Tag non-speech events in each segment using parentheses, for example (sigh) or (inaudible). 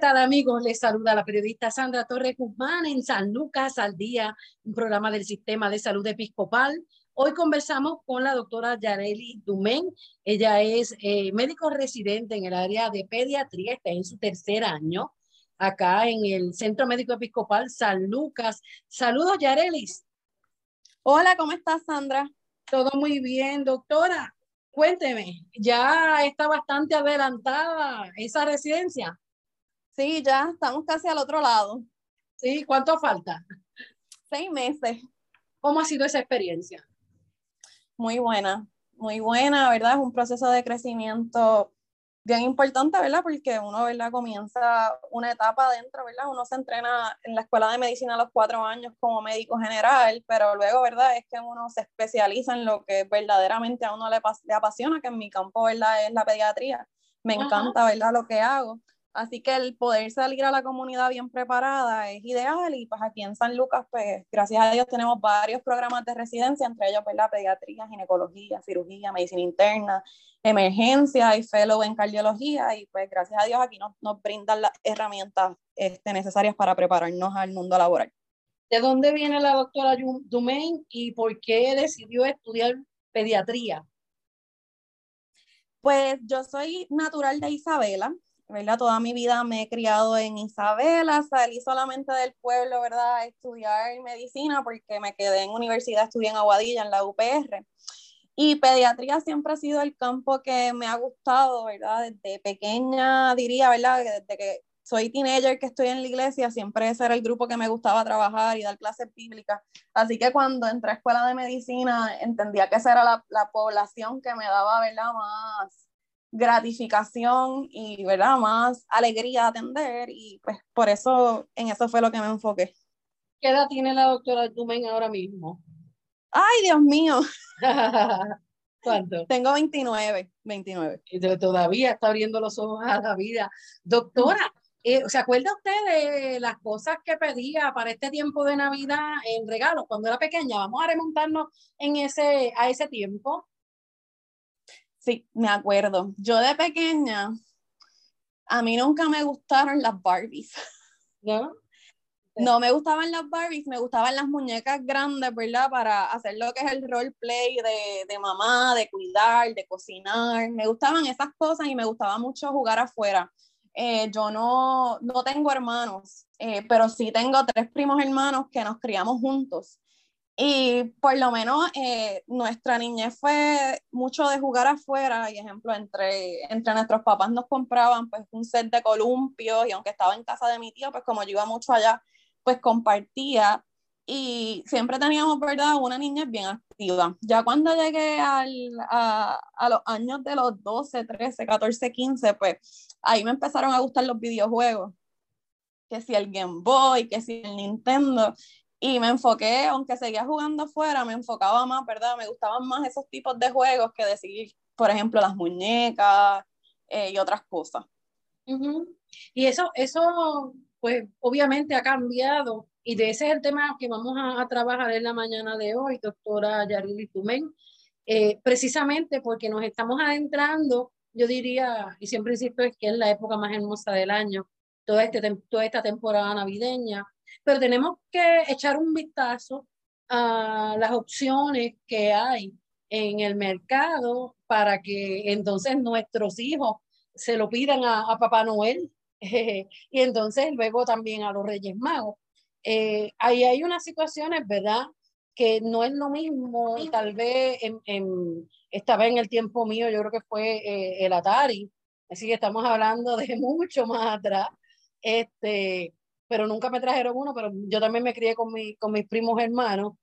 Tal amigos? Les saluda la periodista Sandra Torres Guzmán en San Lucas al Día, un programa del Sistema de Salud Episcopal. Hoy conversamos con la doctora Yareli Dumén. Ella es eh, médico residente en el área de pediatría, está en su tercer año acá en el Centro Médico Episcopal San Lucas. Saludos, Yarelis. Hola, ¿cómo estás, Sandra? Todo muy bien, doctora. Cuénteme, ¿ya está bastante adelantada esa residencia? Sí, ya estamos casi al otro lado. Sí, ¿cuánto falta? Seis meses. ¿Cómo ha sido esa experiencia? Muy buena, muy buena, ¿verdad? Es un proceso de crecimiento bien importante, ¿verdad? Porque uno, ¿verdad? Comienza una etapa adentro, ¿verdad? Uno se entrena en la escuela de medicina a los cuatro años como médico general, pero luego, ¿verdad? Es que uno se especializa en lo que verdaderamente a uno le, le apasiona, que en mi campo, ¿verdad? Es la pediatría. Me encanta, ¿verdad? Lo que hago. Así que el poder salir a la comunidad bien preparada es ideal y pues aquí en San Lucas, pues gracias a Dios tenemos varios programas de residencia, entre ellos pues la pediatría, ginecología, cirugía, medicina interna, emergencia y fellow en cardiología y pues gracias a Dios aquí nos, nos brindan las herramientas este, necesarias para prepararnos al mundo laboral. ¿De dónde viene la doctora Dumain y por qué decidió estudiar pediatría? Pues yo soy natural de Isabela, ¿verdad? Toda mi vida me he criado en Isabela, salí solamente del pueblo, ¿verdad? A estudiar medicina porque me quedé en universidad, estudié en Aguadilla, en la UPR. Y pediatría siempre ha sido el campo que me ha gustado, ¿verdad? Desde pequeña, diría, ¿verdad? Desde que soy teenager, que estoy en la iglesia, siempre ese era el grupo que me gustaba trabajar y dar clases bíblicas. Así que cuando entré a escuela de medicina, entendía que esa era la, la población que me daba, ¿verdad? Más gratificación y, ¿verdad? Más alegría de atender y pues por eso, en eso fue lo que me enfoqué. ¿Qué edad tiene la doctora Dumen ahora mismo? Ay, Dios mío. (laughs) ¿Cuánto? Tengo 29, 29. Y todavía está abriendo los ojos a la vida. Doctora, eh, ¿se acuerda usted de las cosas que pedía para este tiempo de Navidad en regalos cuando era pequeña? Vamos a remontarnos en ese, a ese tiempo. Sí, me acuerdo. Yo de pequeña, a mí nunca me gustaron las Barbies. (laughs) ¿No? No me gustaban las Barbies, me gustaban las muñecas grandes, ¿verdad? Para hacer lo que es el roleplay de, de mamá, de cuidar, de cocinar. Me gustaban esas cosas y me gustaba mucho jugar afuera. Eh, yo no, no tengo hermanos, eh, pero sí tengo tres primos hermanos que nos criamos juntos. Y por lo menos eh, nuestra niñez fue mucho de jugar afuera. Y ejemplo, entre, entre nuestros papás nos compraban pues un set de columpios. Y aunque estaba en casa de mi tío, pues como yo iba mucho allá, pues compartía. Y siempre teníamos, ¿verdad? Una niñez bien activa. Ya cuando llegué al, a, a los años de los 12, 13, 14, 15, pues ahí me empezaron a gustar los videojuegos. Que si el Game Boy, que si el Nintendo, y me enfoqué, aunque seguía jugando afuera, me enfocaba más, ¿verdad? Me gustaban más esos tipos de juegos que decidir, por ejemplo, las muñecas eh, y otras cosas. Y eso, eso, pues obviamente ha cambiado y de ese es el tema que vamos a, trabajar en la mañana de hoy, doctora Yarili Tumen, eh, precisamente porque nos estamos adentrando, yo diría, y siempre insisto, es que es la época más hermosa del año, toda, este, toda esta temporada navideña, pero tenemos que echar un vistazo a las opciones que hay en el mercado para que entonces nuestros hijos se lo pidan a, Papá Noel (laughs) y entonces luego también a los Reyes Magos. Eh, ahí hay unas situaciones, ¿verdad? Que no es lo mismo, tal vez en, en, esta vez en el tiempo mío, yo creo que fue eh, el Atari, así que estamos hablando de (laughs) mucho más atrás. Este, pero nunca me trajeron uno, pero yo también me crié con, mi, con mis primos hermanos.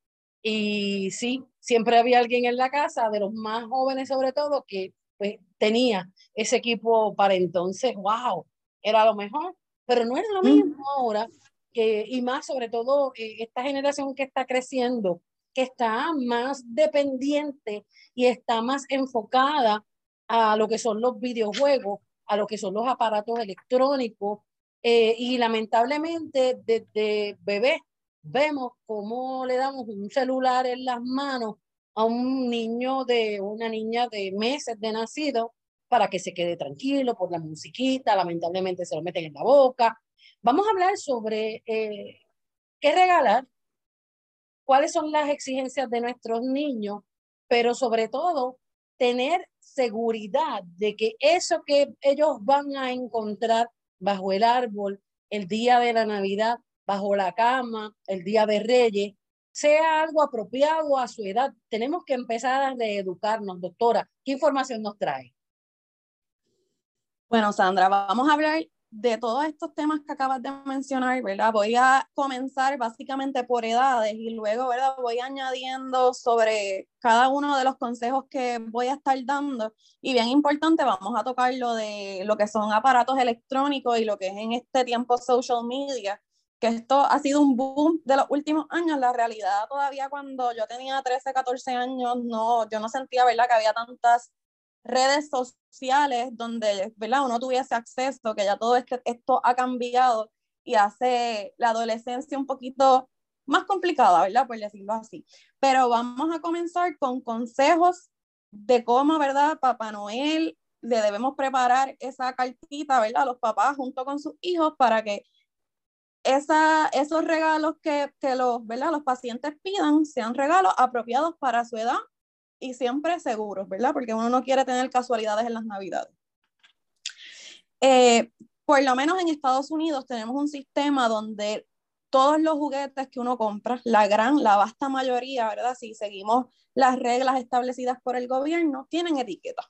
Y sí, siempre había alguien en la casa, de los más jóvenes sobre todo, que pues, tenía ese equipo para entonces, wow, era lo mejor, pero no era lo mismo ahora, que, y más sobre todo eh, esta generación que está creciendo, que está más dependiente y está más enfocada a lo que son los videojuegos, a lo que son los aparatos electrónicos, eh, y lamentablemente desde bebé vemos cómo le damos un celular en las manos a un niño de una niña de meses de nacido para que se quede tranquilo por la musiquita, lamentablemente se lo meten en la boca. Vamos a hablar sobre eh, qué regalar, cuáles son las exigencias de nuestros niños, pero sobre todo tener seguridad de que eso que ellos van a encontrar bajo el árbol el día de la Navidad, bajo la cama, el día de Reyes, sea algo apropiado a su edad. Tenemos que empezar a reeducarnos, doctora. ¿Qué información nos trae? Bueno, Sandra, vamos a hablar de todos estos temas que acabas de mencionar, ¿verdad? Voy a comenzar básicamente por edades y luego, ¿verdad? Voy añadiendo sobre cada uno de los consejos que voy a estar dando. Y bien importante, vamos a tocar lo de lo que son aparatos electrónicos y lo que es en este tiempo social media, que esto ha sido un boom de los últimos años. La realidad todavía cuando yo tenía 13, 14 años, no, yo no sentía, ¿verdad? Que había tantas redes sociales donde ¿verdad? uno tuviese acceso, que ya todo este, esto ha cambiado y hace la adolescencia un poquito más complicada, ¿verdad? Por decirlo así. Pero vamos a comenzar con consejos de cómo, ¿verdad? Papá Noel le debemos preparar esa cartita, ¿verdad? A los papás junto con sus hijos para que esa, esos regalos que, que los, ¿verdad? los pacientes pidan sean regalos apropiados para su edad y siempre seguros, ¿verdad? Porque uno no quiere tener casualidades en las navidades. Eh, por lo menos en Estados Unidos tenemos un sistema donde todos los juguetes que uno compra, la gran, la vasta mayoría, ¿verdad? Si seguimos las reglas establecidas por el gobierno, tienen etiqueta.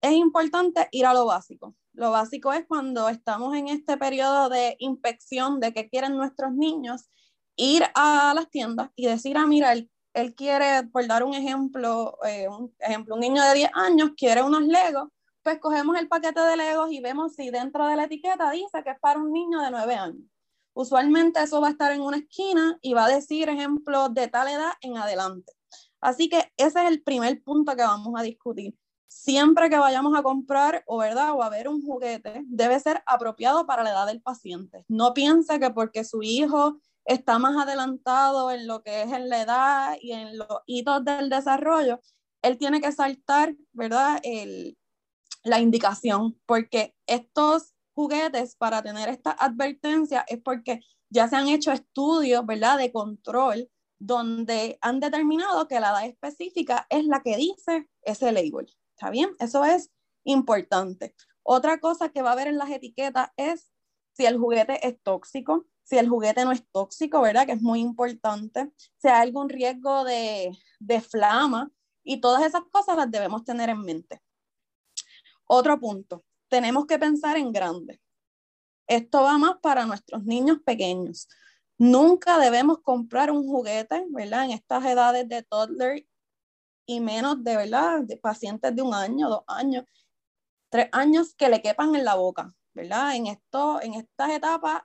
Es importante ir a lo básico. Lo básico es cuando estamos en este periodo de inspección de qué quieren nuestros niños, ir a las tiendas y decir, ah, mira, el él quiere, por dar un ejemplo, eh, un ejemplo, un niño de 10 años quiere unos Legos, pues cogemos el paquete de Legos y vemos si dentro de la etiqueta dice que es para un niño de 9 años. Usualmente eso va a estar en una esquina y va a decir ejemplos de tal edad en adelante. Así que ese es el primer punto que vamos a discutir. Siempre que vayamos a comprar o, ¿verdad? o a ver un juguete, debe ser apropiado para la edad del paciente. No piense que porque su hijo está más adelantado en lo que es en la edad y en los hitos del desarrollo, él tiene que saltar, ¿verdad? El, la indicación, porque estos juguetes para tener esta advertencia es porque ya se han hecho estudios, ¿verdad? De control donde han determinado que la edad específica es la que dice ese label. ¿Está bien? Eso es importante. Otra cosa que va a ver en las etiquetas es si el juguete es tóxico, si el juguete no es tóxico, ¿verdad? Que es muy importante, si hay algún riesgo de, de flama y todas esas cosas las debemos tener en mente. Otro punto, tenemos que pensar en grande. Esto va más para nuestros niños pequeños. Nunca debemos comprar un juguete, ¿verdad? En estas edades de toddler y menos de, ¿verdad? De pacientes de un año, dos años, tres años que le quepan en la boca, ¿verdad? En, esto, en estas etapas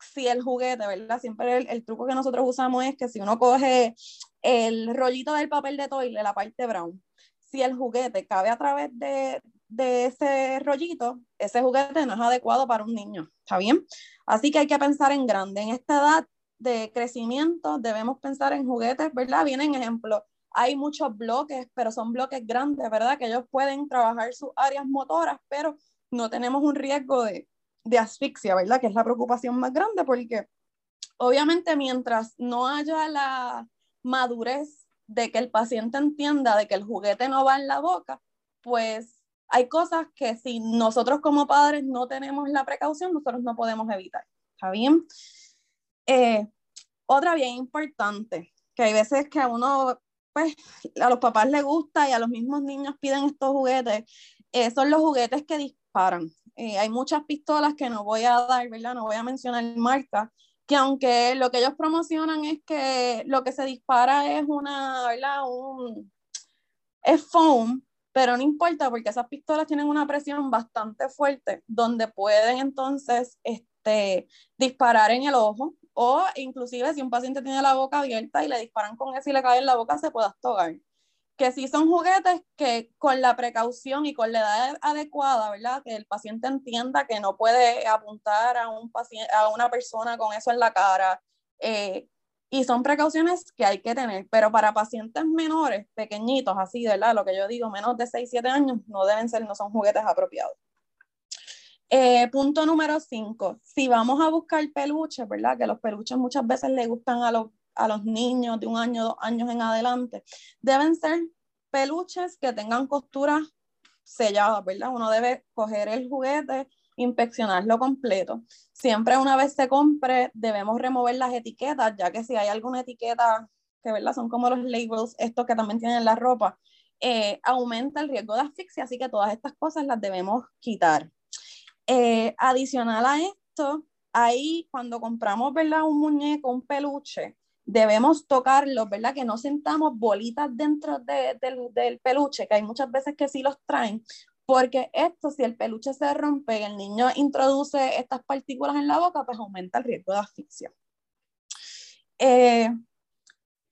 si el juguete, ¿verdad? Siempre el, truco que nosotros usamos es que si uno coge el rollito del papel de toile, la parte brown, si el juguete cabe a través de, de ese rollito, ese juguete no es adecuado para un niño, ¿está bien? Así que hay que pensar en grande. En esta edad de crecimiento debemos pensar en juguetes, ¿verdad? Vienen ejemplos. Hay muchos bloques, pero son bloques grandes, ¿verdad? Que ellos pueden trabajar sus áreas motoras, pero no tenemos un riesgo de, de asfixia, ¿verdad? Que es la preocupación más grande porque obviamente mientras no haya la madurez de que el paciente entienda de que el juguete no va en la boca, pues hay cosas que si nosotros como padres no tenemos la precaución, nosotros no podemos evitar. ¿Está bien? Eh, otra bien importante, que hay veces que a uno, pues, a los papás les gusta y a los mismos niños piden estos juguetes, eh, son los juguetes que disparan eh, hay muchas pistolas que no voy a dar, ¿verdad? No voy a mencionar marca, que aunque lo que ellos promocionan es que lo que se dispara es una, ¿verdad? Un, es foam, pero no importa porque esas pistolas tienen una presión bastante fuerte donde pueden entonces este, disparar en el ojo o inclusive si un paciente tiene la boca abierta y le disparan con eso y le cae en la boca se puede astogar que sí son juguetes que con la precaución y con la edad adecuada, ¿verdad? Que el paciente entienda que no puede apuntar a, un paciente, a una persona con eso en la cara. Eh, y son precauciones que hay que tener, pero para pacientes menores, pequeñitos, así, ¿verdad? Lo que yo digo, menos de 6, 7 años, no deben ser, no son juguetes apropiados. Eh, punto número 5, si vamos a buscar peluches, ¿verdad? Que los peluches muchas veces le gustan a los a los niños de un año, dos años en adelante, deben ser peluches que tengan costuras selladas, ¿verdad? Uno debe coger el juguete, inspeccionarlo completo. Siempre una vez se compre, debemos remover las etiquetas, ya que si hay alguna etiqueta que, ¿verdad? Son como los labels, estos que también tienen la ropa, eh, aumenta el riesgo de asfixia, así que todas estas cosas las debemos quitar. Eh, adicional a esto, ahí cuando compramos, ¿verdad? Un muñeco, un peluche, debemos tocarlos, ¿verdad? Que no sentamos bolitas dentro del peluche, que hay muchas veces que sí los traen, porque esto, si el peluche se rompe y el niño introduce estas partículas en la boca, pues aumenta el riesgo de asfixia. Eh,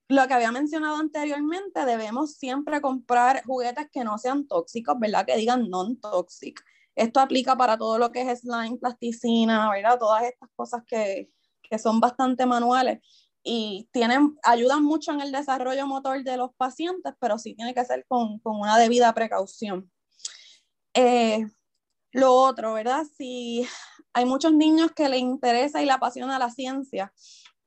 lo que había mencionado anteriormente, debemos siempre comprar juguetes que no sean tóxicos, ¿verdad? Que digan non-toxic. Esto aplica para todo lo que es slime, plasticina, ¿verdad? Todas estas cosas que, que son bastante manuales y tienen, ayudan mucho en el desarrollo motor de los pacientes, pero sí tiene que ser con, con una debida precaución. Eh, lo otro, ¿verdad? Si hay muchos niños que les interesa y le apasiona la ciencia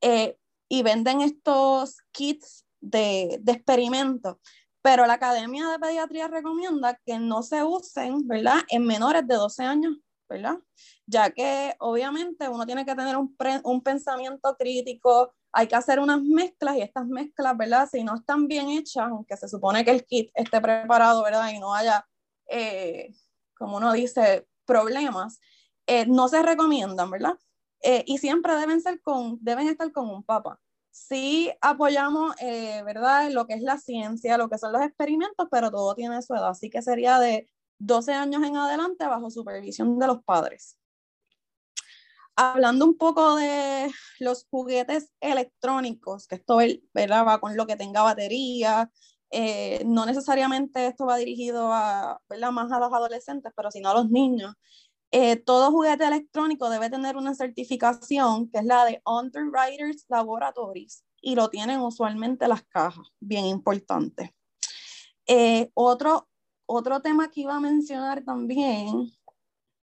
eh, y venden estos kits de, de experimentos, pero la Academia de Pediatría recomienda que no se usen, ¿verdad? En menores de 12 años, ¿verdad? Ya que obviamente uno tiene que tener un, un pensamiento crítico, hay que hacer unas mezclas y estas mezclas, ¿verdad? Si no están bien hechas, aunque se supone que el kit esté preparado, ¿verdad? Y no haya, eh, como uno dice, problemas, eh, no se recomiendan, ¿verdad? Eh, y siempre deben, ser con, deben estar con un papá. Sí apoyamos, ¿verdad? Lo que es la ciencia, lo que son los experimentos, pero todo tiene su edad, así que sería de 12 años en adelante bajo supervisión de los padres hablando un poco de los juguetes electrónicos, que esto ¿verdad? va con lo que tenga batería, eh, no necesariamente esto va dirigido a, ¿verdad? más a los adolescentes, pero sino a los niños. Eh, todo juguete electrónico debe tener una certificación que es la de Underwriters Laboratories y lo tienen usualmente las cajas, bien importante. Eh, otro, otro tema que iba a mencionar también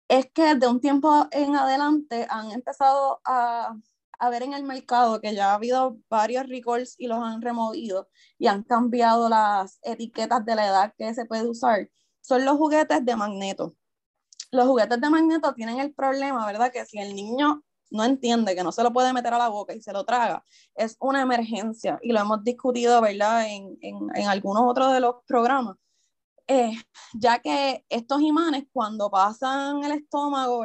es que de un tiempo en adelante han empezado a, a, ver en el mercado que ya ha habido varios recalls y los han removido y han cambiado las etiquetas de la edad que se puede usar. Son los juguetes de magneto. Los juguetes de magneto tienen el problema, ¿verdad? Que si el niño no entiende que no se lo puede meter a la boca y se lo traga, es una emergencia y lo hemos discutido, ¿verdad? En, en, en algunos otros de los programas eh, ya que estos imanes cuando pasan el estómago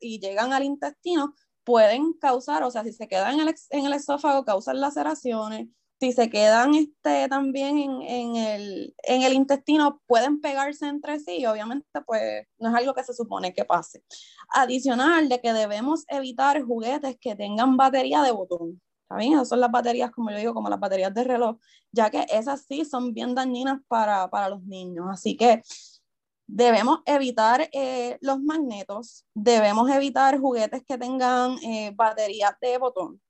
y llegan al intestino, pueden causar, o sea, si se quedan en el, en el esófago, causan laceraciones, si se quedan este, también en, en, el, en, el, intestino, pueden pegarse entre sí y obviamente pues no es algo que se supone que pase. Adicional de que debemos evitar juguetes que tengan batería de botón. Esas son las baterías, como yo digo, como las baterías de reloj, ya que esas sí son bien dañinas para, para los niños. Así que debemos evitar eh, los magnetos, debemos evitar juguetes que tengan eh, baterías de botón.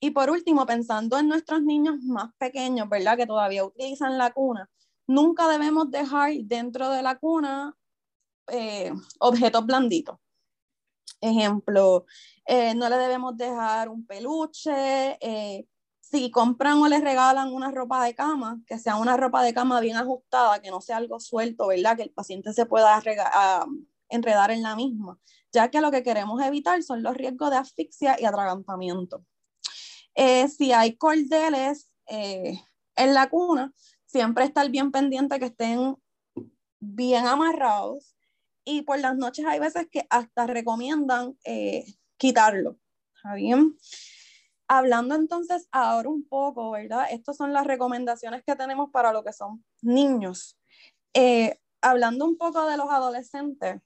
Y por último, pensando en nuestros niños más pequeños, ¿verdad? Que todavía utilizan la cuna, nunca debemos dejar dentro de la cuna eh, objetos blanditos. Ejemplo, eh, no le debemos dejar un peluche. Eh, si compran o les regalan una ropa de cama, que sea una ropa de cama bien ajustada, que no sea algo suelto, ¿verdad? Que el paciente se pueda enredar en la misma, ya que lo que queremos evitar son los riesgos de asfixia y atragantamiento. Eh, si hay cordeles en la cuna, siempre estar bien pendiente que estén bien amarrados y por las noches hay veces que hasta recomiendan quitarlo. ¿Está bien? Hablando entonces ahora un poco, ¿verdad? Estas son las recomendaciones que tenemos para lo que son niños. Eh, hablando un poco de los adolescentes,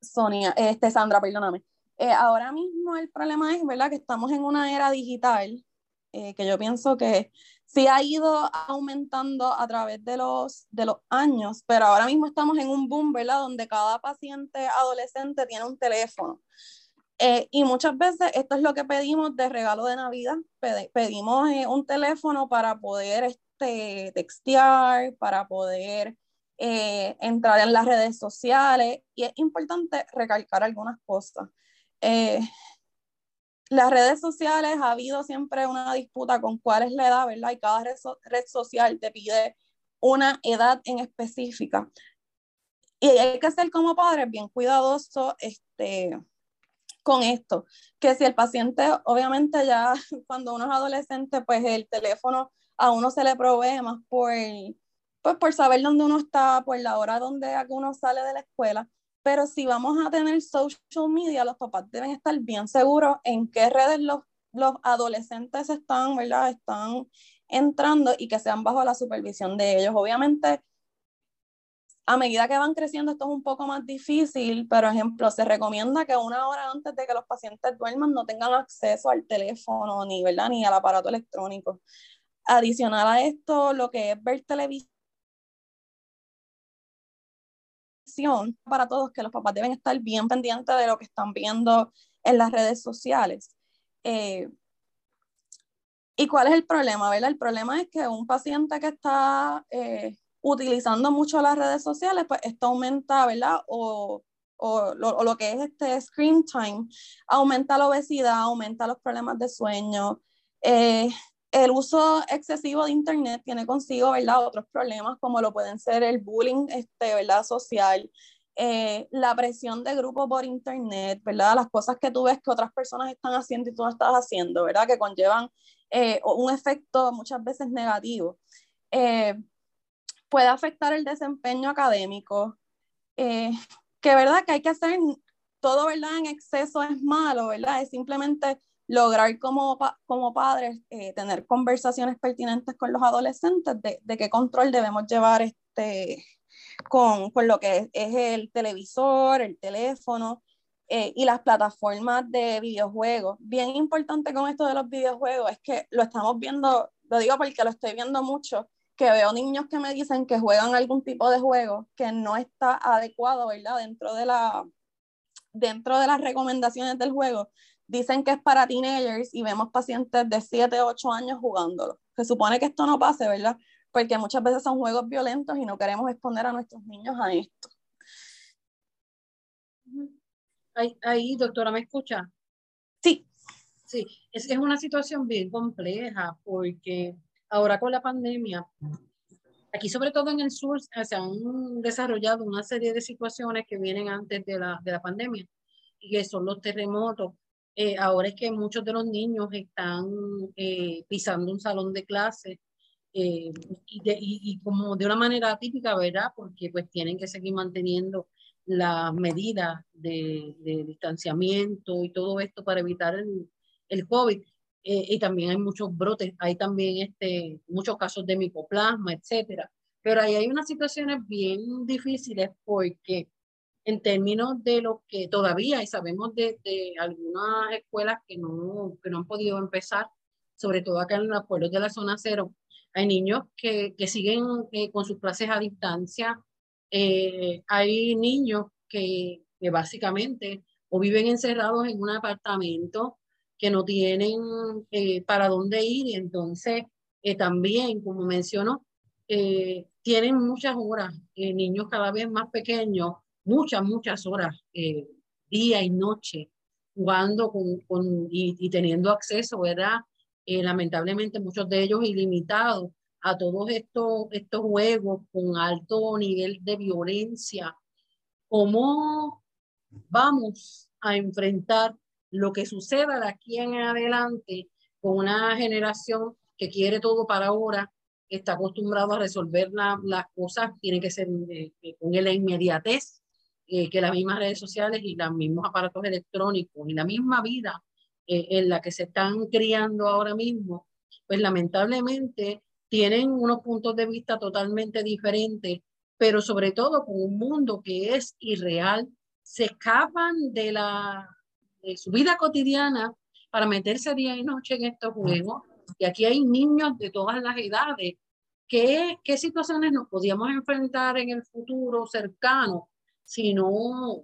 Sonia, este, Sandra, perdóname. Eh, ahora mismo el problema es, ¿verdad? Que estamos en una era digital, eh, que yo pienso que sí ha ido aumentando a través de los, de los años, pero ahora mismo estamos en un boom, ¿verdad? Donde cada paciente adolescente tiene un teléfono. Eh, y muchas veces esto es lo que pedimos de regalo de Navidad. pedimos eh, un teléfono para poder este, textear, para poder eh, entrar en las redes sociales. Y es importante recalcar algunas cosas. las redes sociales ha habido siempre una disputa con cuál es la edad, ¿verdad? Y cada red, red social te pide una edad en específica. Y hay que ser como padres bien cuidadoso, este, con esto, que si el paciente, obviamente ya (laughs) cuando uno es adolescente, pues el teléfono a uno se le provee más por, pues por saber dónde uno está, por la hora donde uno sale de la escuela, pero si vamos a tener social media, los papás deben estar bien seguros en qué redes los, los adolescentes están, ¿verdad? Están entrando y que sean bajo la supervisión de ellos. Obviamente, a medida que van creciendo esto es un poco más difícil, pero ejemplo, se recomienda que una hora antes de que los pacientes duerman no tengan acceso al teléfono ni, ¿verdad? ni al aparato electrónico. Adicional a esto, lo que es ver televisión para todos, que los papás deben estar bien pendientes de lo que están viendo en las redes sociales. Eh, ¿Y cuál es el problema? ¿verdad? El problema es que un paciente que está eh, utilizando mucho las redes sociales, pues esto aumenta, ¿verdad? O, o, lo, que es este screen time, aumenta la obesidad, aumenta los problemas de sueño. Eh, el uso excesivo de Internet tiene consigo, ¿verdad? Otros problemas como lo pueden ser el bullying, este, ¿verdad? Social, eh, la presión de grupo por Internet, ¿verdad? Las cosas que tú ves que otras personas están haciendo y tú no estás haciendo, ¿verdad? Que conllevan eh, un efecto muchas veces negativo puede afectar el desempeño académico, eh, que verdad que hay que hacer todo, ¿verdad? En exceso es malo, ¿verdad? Es simplemente lograr como, como padres eh, tener conversaciones pertinentes con los adolescentes de, de, qué control debemos llevar este, con, con lo que es, el televisor, el teléfono eh, y las plataformas de videojuegos. Bien importante con esto de los videojuegos es que lo estamos viendo, lo digo porque lo estoy viendo mucho, que veo niños que me dicen que juegan algún tipo de juego que no está adecuado, ¿verdad? Dentro de, la, dentro de las recomendaciones del juego, dicen que es para teenagers y vemos pacientes de 7, 8 años jugándolo. Se supone que esto no pase, ¿verdad? Porque muchas veces son juegos violentos y no queremos exponer a nuestros niños a esto. Ahí, ahí doctora, ¿me escucha? Sí. Sí, es, es una situación bien compleja porque ahora con la pandemia, aquí sobre todo en el sur se han desarrollado una serie de situaciones que vienen antes de la, de la pandemia y que son los terremotos. Eh, ahora es que muchos de los niños están eh, pisando un salón de clase eh, y, y, como de una manera típica, ¿verdad? Porque pues tienen que seguir manteniendo las medidas de, de distanciamiento y todo esto para evitar el, el COVID. Eh, y también hay muchos brotes, hay también este, muchos casos de micoplasma, etcétera. Pero ahí hay unas situaciones bien difíciles porque en términos de lo que todavía, y sabemos de, de algunas escuelas que no, que no han podido empezar, sobre todo acá en los pueblos de la zona cero, hay niños que, que siguen eh, con sus clases a distancia, eh, hay niños que, que básicamente o viven encerrados en un apartamento que no tienen eh, para dónde ir y entonces eh, también, como mencionó, eh, tienen muchas horas, niños cada vez más pequeños, muchas, muchas horas, día y noche, jugando con, con y, y, teniendo acceso, ¿verdad? lamentablemente muchos de ellos ilimitados a todos estos, estos juegos con alto nivel de violencia. ¿Cómo vamos a enfrentar lo que suceda de aquí en adelante con una generación que quiere todo para ahora, que está acostumbrado a resolver las cosas, tiene que ser eh, eh, con la inmediatez eh, que las mismas redes sociales y los mismos aparatos electrónicos y la misma vida eh, en la que se están criando ahora mismo, pues lamentablemente tienen unos puntos de vista totalmente diferentes, pero sobre todo con un mundo que es irreal, se escapan de, la, de su vida cotidiana para meterse día y noche en estos juegos. Y aquí hay niños de todas las edades. ¿Qué, qué situaciones nos podíamos enfrentar en el futuro cercano si no,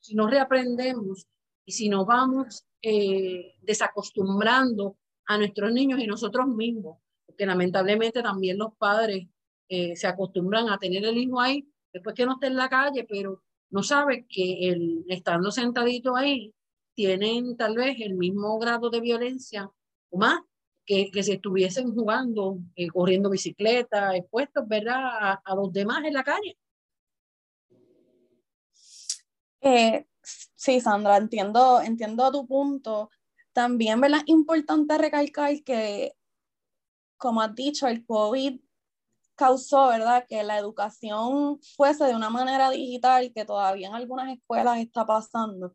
si no reaprendemos y si no vamos eh, desacostumbrando a nuestros niños y nosotros mismos? Porque lamentablemente también los padres eh, se acostumbran a tener el hijo ahí después que no esté en la calle, pero no sabe que el, estando sentadito ahí tienen tal vez el mismo grado de violencia o más que, que si estuviesen jugando, eh, corriendo bicicleta, expuestos, ¿verdad?, a, los demás en la calle. Eh, sí, Sandra, entiendo, entiendo tu punto. También, ¿verdad? Importante recalcar que, como has dicho, el COVID causó, ¿verdad?, que la educación fuese de una manera digital que todavía en algunas escuelas está pasando.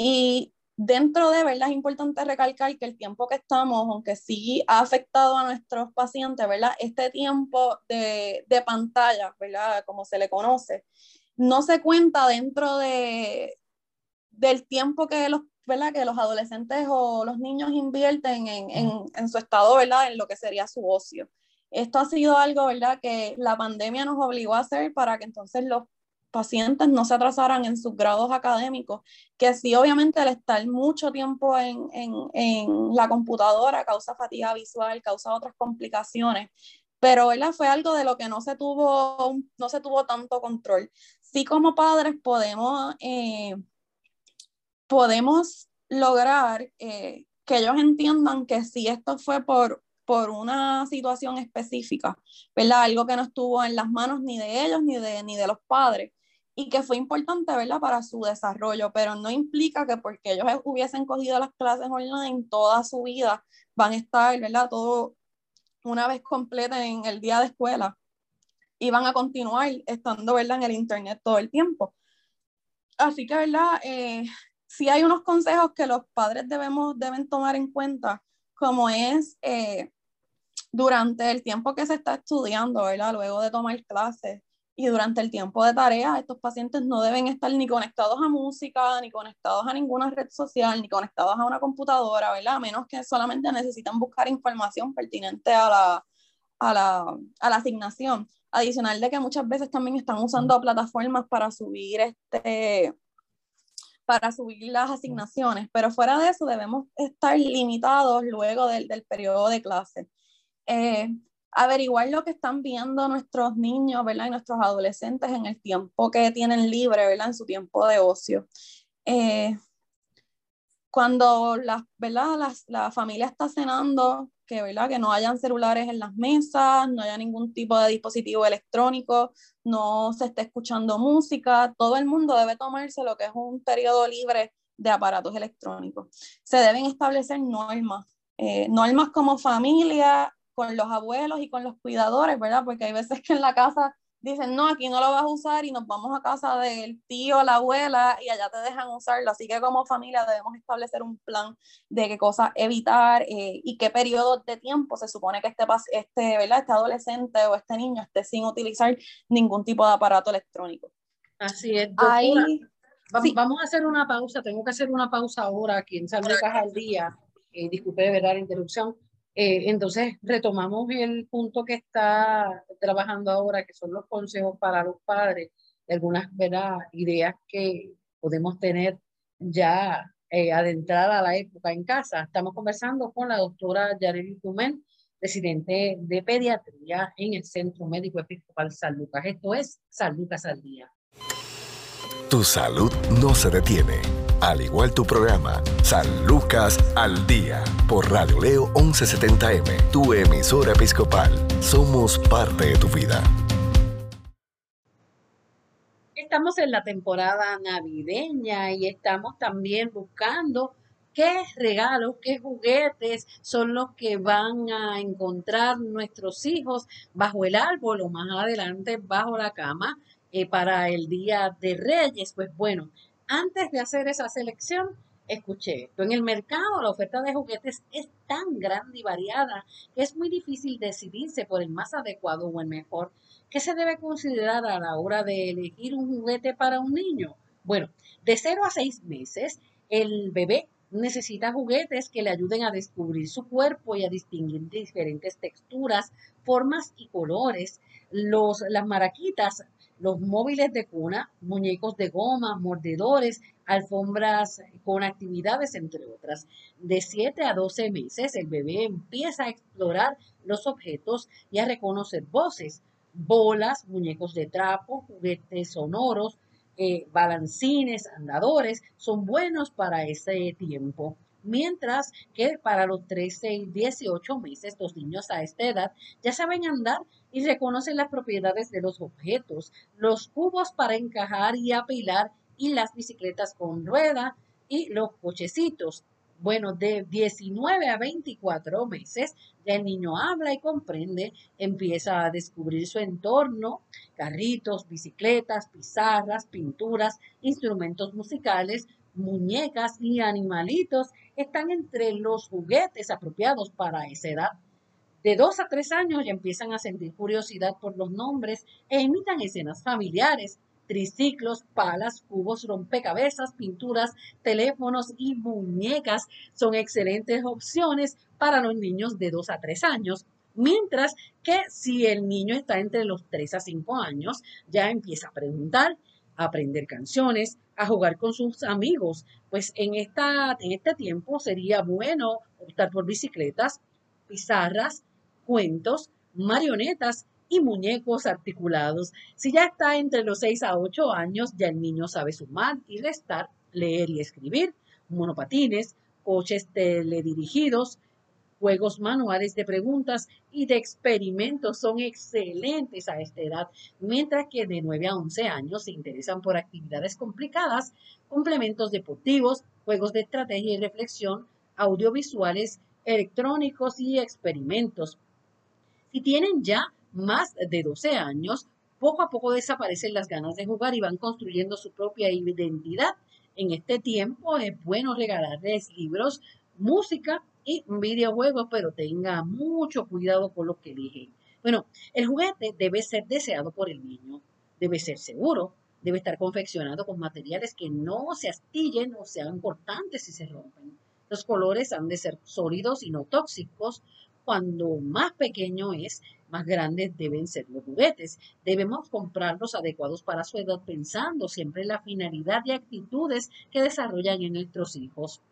Y dentro de, ¿verdad? Es importante recalcar que el tiempo que estamos, aunque sí ha afectado a nuestros pacientes, ¿verdad? Este tiempo de, de pantalla, ¿verdad? Como se le conoce, no se cuenta dentro de, del tiempo que los, ¿verdad? Que los adolescentes o los niños invierten en, en, en su estado, ¿verdad? En lo que sería su ocio. Esto ha sido algo, ¿verdad? Que la pandemia nos obligó a hacer para que entonces los pacientes no se atrasaran en sus grados académicos, que sí, obviamente, el estar mucho tiempo en, en, en la computadora causa fatiga visual, causa otras complicaciones, pero ¿verdad? fue algo de lo que no se tuvo, no se tuvo tanto control. Sí, como padres podemos, eh, podemos lograr eh, que ellos entiendan que si esto fue por por una situación específica, ¿verdad? Algo que no estuvo en las manos ni de ellos ni de, ni de los padres y que fue importante, ¿verdad? Para su desarrollo, pero no implica que porque ellos hubiesen cogido las clases online toda su vida van a estar, ¿verdad? Todo una vez completa en el día de escuela y van a continuar estando, ¿verdad? En el internet todo el tiempo. Así que, ¿verdad? Eh, sí hay unos consejos que los padres debemos, deben tomar en cuenta, como es eh, durante el tiempo que se está estudiando, ¿verdad? Luego de tomar clases y durante el tiempo de tarea, estos pacientes no deben estar ni conectados a música, ni conectados a ninguna red social, ni conectados a una computadora, ¿verdad? A menos que solamente necesitan buscar información pertinente a la, a la, a la asignación. Adicional de que muchas veces también están usando plataformas para subir este para subir las asignaciones, pero fuera de eso debemos estar limitados luego del, del periodo de clase. Eh, averiguar lo que están viendo nuestros niños, ¿verdad? Y nuestros adolescentes en el tiempo que tienen libre, ¿verdad? En su tiempo de ocio. Eh, cuando la, ¿verdad? La, familia está cenando, que, ¿verdad? que no hayan celulares en las mesas, no haya ningún tipo de dispositivo electrónico, no se esté escuchando música, todo el mundo debe tomarse lo que es un periodo libre de aparatos electrónicos. Se deben establecer normas, eh, normas como familia, con los abuelos y con los cuidadores, ¿verdad? Porque hay veces que en la casa dicen, no, aquí no lo vas a usar y nos vamos a casa del tío, la abuela y allá te dejan usarlo. Así que como familia debemos establecer un plan de qué cosas evitar eh, y qué periodos de tiempo se supone que este, este, ¿verdad? este adolescente o este niño esté sin utilizar ningún tipo de aparato electrónico. Así es. Vamos a hacer una pausa, tengo que hacer una pausa ahora aquí en San Lucas al día. Eh, disculpe de verdad la interrupción eh, entonces, retomamos el punto que está trabajando ahora, que son los consejos para los padres, algunas ¿verdad? ideas que podemos tener ya eh, adentrada a la época en casa. Estamos conversando con la doctora Yareli Tumén, residente de pediatría en el Centro Médico Episcopal San Lucas. Esto es San Lucas al Día. Tu salud no se detiene al igual tu programa, San Lucas al Día, por Radio Leo 1170M, tu emisora episcopal. Somos parte de tu vida. Estamos en la temporada navideña y estamos también buscando qué regalos, qué juguetes son los que van a encontrar nuestros hijos bajo el árbol o más adelante bajo la cama eh, para el Día de Reyes, pues bueno, antes de hacer esa selección, escuché esto. En el mercado la oferta de juguetes es tan grande y variada que es muy difícil decidirse por el más adecuado o el mejor. ¿Qué se debe considerar a la hora de elegir un juguete para un niño? Bueno, de 0 a 6 meses, el bebé necesita juguetes que le ayuden a descubrir su cuerpo y a distinguir diferentes texturas, formas y colores. Los, las maraquitas, los móviles de cuna, muñecos de goma, mordedores, alfombras con actividades, entre otras. De 7 a 12 meses, el bebé empieza a explorar los objetos y a reconocer voces, bolas, muñecos de trapo, juguetes sonoros, eh, balancines, andadores, son buenos para ese tiempo. Mientras que para los 13 y 18 meses, los niños a esta edad ya saben andar y reconocen las propiedades de los objetos, los cubos para encajar y apilar y las bicicletas con rueda y los cochecitos. Bueno, de 19 a 24 meses, ya el niño habla y comprende, empieza a descubrir su entorno, carritos, bicicletas, pizarras, pinturas, instrumentos musicales, muñecas y animalitos están entre los juguetes apropiados para esa edad. De dos a tres años ya empiezan a sentir curiosidad por los nombres e imitan escenas familiares triciclos, palas, cubos, rompecabezas, pinturas, teléfonos y muñecas son excelentes opciones para los niños de 2 a 3 años. Mientras que si el niño está entre los 3 a 5 años, ya empieza a preguntar, aprender canciones, a jugar con sus amigos. Pues en, esta, en este tiempo sería bueno optar por bicicletas, pizarras, cuentos, marionetas y muñecos articulados. Si ya está entre los 6 a 8 años, ya el niño sabe sumar y restar, leer y escribir, monopatines, coches teledirigidos, juegos manuales de preguntas y de experimentos son excelentes a esta edad, mientras que de 9 a 11 años se interesan por actividades complicadas, complementos deportivos, juegos de estrategia y reflexión, audiovisuales, electrónicos y experimentos. Si tienen ya más de 12 años, poco a poco desaparecen las ganas de jugar y van construyendo su propia identidad. En este tiempo es bueno regalarles libros, música y videojuegos, pero tenga mucho cuidado con lo que eligen. Bueno, el juguete debe ser deseado por el niño, debe ser seguro, debe estar confeccionado con materiales que no se astillen o sean cortantes si se rompen. Los colores han de ser sólidos y no tóxicos. Cuando más pequeño es, más grandes deben ser los juguetes. Debemos comprar los adecuados para su edad pensando siempre en la finalidad y actitudes que desarrollan en nuestros hijos.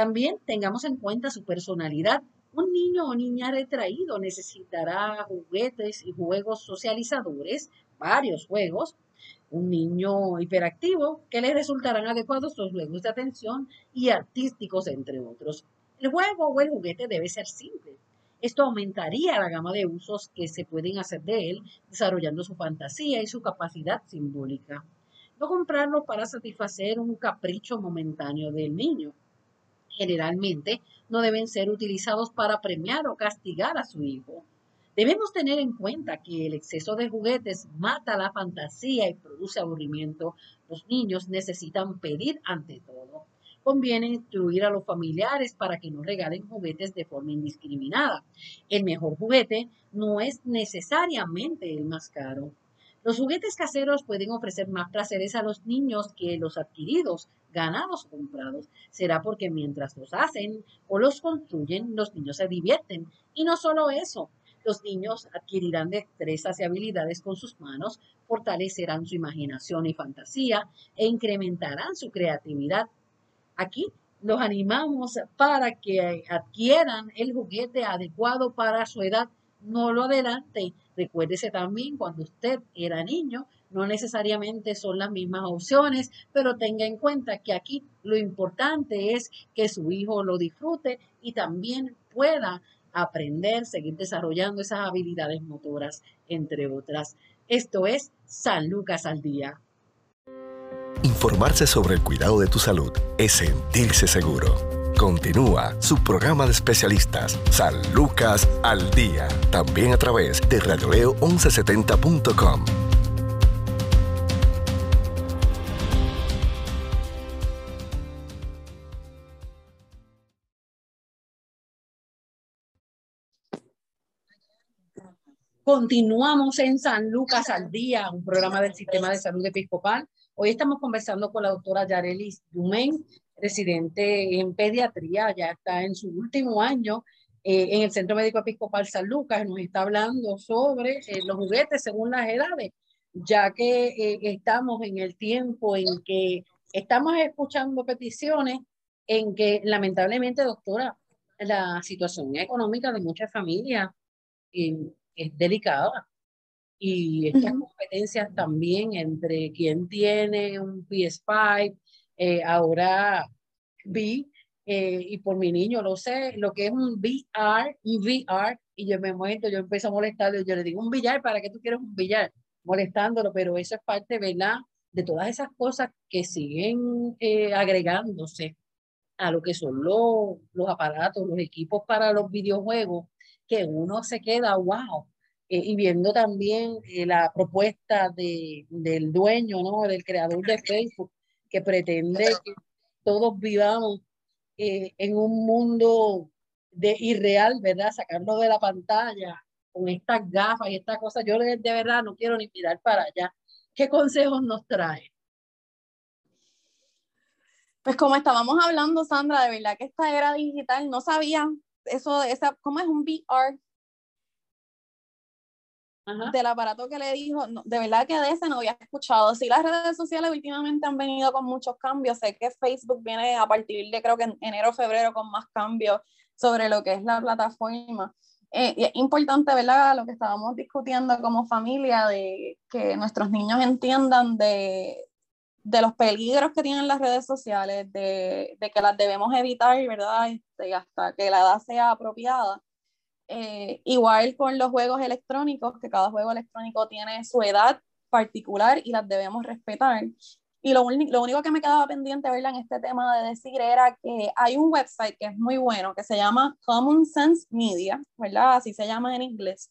También tengamos en cuenta su personalidad. Un niño o niña retraído necesitará juguetes y juegos socializadores, varios juegos. Un niño hiperactivo que le resultarán adecuados los juegos de atención y artísticos, entre otros. El juego o el juguete debe ser simple, esto aumentaría la gama de usos que se pueden hacer de él, desarrollando su fantasía y su capacidad simbólica. No comprarlo para satisfacer un capricho momentáneo del niño. Generalmente no deben ser utilizados para premiar o castigar a su hijo. Debemos tener en cuenta que el exceso de juguetes mata la fantasía y produce aburrimiento. Los niños necesitan pedir ante todo. Conviene instruir a los familiares para que no regalen juguetes de forma indiscriminada. El mejor juguete no es necesariamente el más caro. Los juguetes caseros pueden ofrecer más placeres a los niños que los adquiridos, ganados o comprados. Será porque mientras los hacen o los construyen, los niños se divierten. Y no solo eso, los niños adquirirán destrezas y habilidades con sus manos, fortalecerán su imaginación y fantasía e incrementarán su creatividad Aquí los animamos para que adquieran el juguete adecuado para su edad. No lo adelante. Recuérdese también cuando usted era niño, no necesariamente son las mismas opciones, pero tenga en cuenta que aquí lo importante es que su hijo lo disfrute y también pueda aprender, seguir desarrollando esas habilidades motoras, entre otras. Esto es San Lucas al Día. Informarse sobre el cuidado de tu salud es sentirse seguro. Continúa su programa de especialistas, San Lucas al Día, también a través de radioleo1170.com. Continuamos en San Lucas al Día, un programa del Sistema de Salud Episcopal. Hoy estamos conversando con la doctora Yarelis Dumen, residente en pediatría, ya está en su último año eh, en el Centro Médico Episcopal San Lucas. Nos está hablando sobre eh, los juguetes según las edades, ya que eh, estamos en el tiempo en que estamos escuchando peticiones en que lamentablemente, doctora, la situación económica de muchas familias es delicada. Y estas competencias también entre quien tiene un PS5, eh, ahora vi, eh, y por mi niño lo sé, lo que es un VR, un VR, y yo me muestro, yo empiezo a molestarlo, yo le digo, un billar, ¿para qué tú quieres un billar? Molestándolo, pero eso es parte, ¿verdad? De todas esas cosas que siguen eh, agregándose a lo que son los, los aparatos, los equipos para los videojuegos, que uno se queda, wow, eh, y viendo también eh, la propuesta de, del dueño, ¿no? del creador de Facebook, que pretende que todos vivamos eh, en un mundo de irreal, ¿verdad? Sacarnos de la pantalla con estas gafas y estas cosas. Yo de, de verdad no quiero ni mirar para allá. ¿Qué consejos nos trae? Pues como estábamos hablando, Sandra, de verdad que esta era digital, no sabía eso, esa, ¿cómo es un VR? Del aparato que le dijo, de verdad que de ese no había escuchado. Sí, las redes sociales últimamente han venido con muchos cambios. Sé que Facebook viene a partir de creo que en enero, febrero con más cambios sobre lo que es la plataforma. Eh, y es importante, ¿verdad? Lo que estábamos discutiendo como familia, de que nuestros niños entiendan de, de los peligros que tienen las redes sociales, de, de que las debemos evitar, ¿verdad? Este, hasta que la edad sea apropiada eh, igual con los juegos electrónicos, que cada juego electrónico tiene su edad particular y las debemos respetar. Y lo, lo único que me quedaba pendiente ¿verdad? en este tema de decir era que hay un website que es muy bueno, que se llama Common Sense Media, ¿verdad? Así se llama en inglés.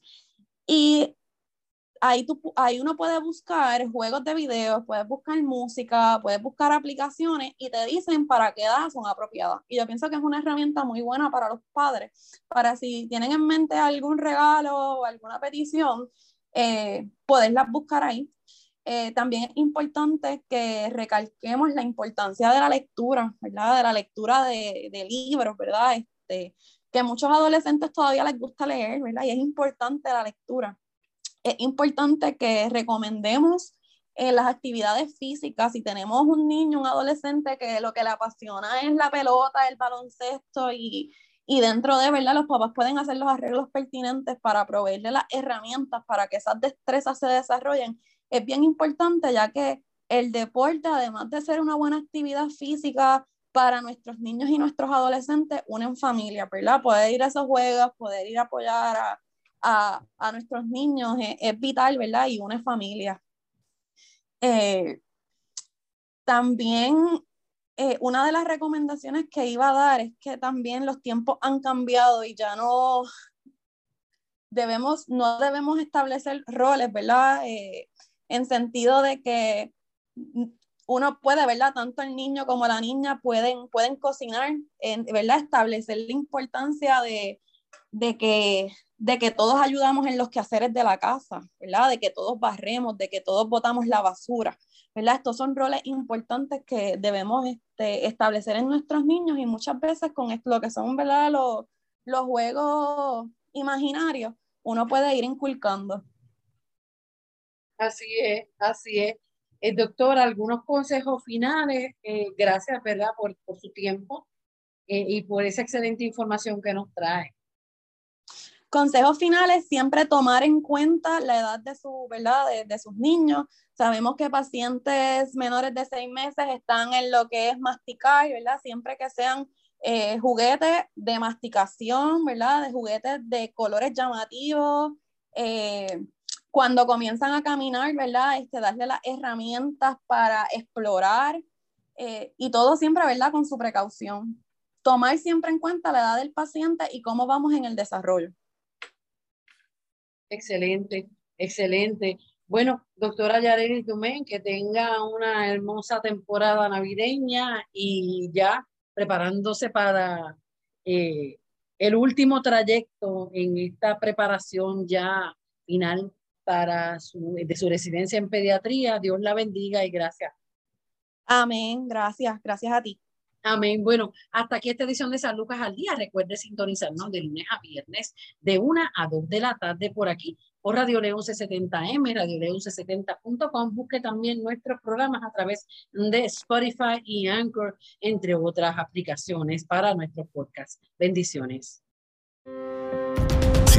Y ahí, tú, ahí uno puede buscar juegos de video, puedes buscar música, puedes buscar aplicaciones y te dicen para qué edad son apropiadas. Y yo pienso que es una herramienta muy buena para los padres, para si tienen en mente algún regalo o alguna petición, eh, poderlas buscar ahí. Eh, también es importante que recalquemos la importancia de la lectura, ¿verdad? De la lectura de, de libros, ¿verdad? Este, que muchos adolescentes todavía les gusta leer, ¿verdad? Y es importante la lectura es importante que recomendemos eh, las actividades físicas. Si tenemos un niño, un adolescente que lo que le apasiona es la pelota, el baloncesto y, y dentro de, ¿verdad? Los papás pueden hacer los arreglos pertinentes para proveerle las herramientas para que esas destrezas se desarrollen. Es bien importante ya que el deporte, además de ser una buena actividad física para nuestros niños y nuestros adolescentes, unen familia, ¿verdad? Poder ir a esos juegos, poder ir a apoyar a, a, a nuestros niños es, vital, ¿verdad? Y una familia. Eh, también eh, una de las recomendaciones que iba a dar es que también los tiempos han cambiado y ya no debemos, no debemos establecer roles, ¿verdad? Eh, en sentido de que uno puede, ¿verdad? Tanto el niño como la niña pueden, pueden cocinar, ¿verdad? Establecer la importancia de, de que de que todos ayudamos en los quehaceres de la casa, ¿verdad? De que todos barremos, de que todos botamos la basura, ¿verdad? Estos son roles importantes que debemos este, establecer en nuestros niños y muchas veces con lo que son, ¿verdad? Los, los juegos imaginarios, uno puede ir inculcando. Así es, así es. Eh, doctor, algunos consejos finales, eh, gracias, ¿verdad? Por, por su tiempo eh, y por esa excelente información que nos trae. Consejos finales, siempre tomar en cuenta la edad de, su, ¿verdad? De, sus niños. Sabemos que pacientes menores de seis meses están en lo que es masticar, ¿verdad? Siempre que sean eh, juguetes de masticación, ¿verdad? De juguetes de colores llamativos. Eh, cuando comienzan a caminar, ¿verdad? Este, darle las herramientas para explorar eh, y todo siempre, ¿verdad? Con su precaución. Tomar siempre en cuenta la edad del paciente y cómo vamos en el desarrollo. Excelente, excelente. Bueno, doctora Yareli Dumén, que tenga una hermosa temporada navideña y ya preparándose para eh, el último trayecto en esta preparación ya final para su, de su residencia en pediatría. Dios la bendiga y gracias. Amén, gracias, gracias a ti. Amén. Bueno, hasta aquí esta edición de San Lucas al Día. Recuerde sintonizarnos de lunes a viernes de 1 a 2 de la tarde por aquí, por Radio León 1170M, Radio León 1170.com. Busque también nuestros programas a través de Spotify y Anchor, entre otras aplicaciones para nuestro podcast. Bendiciones.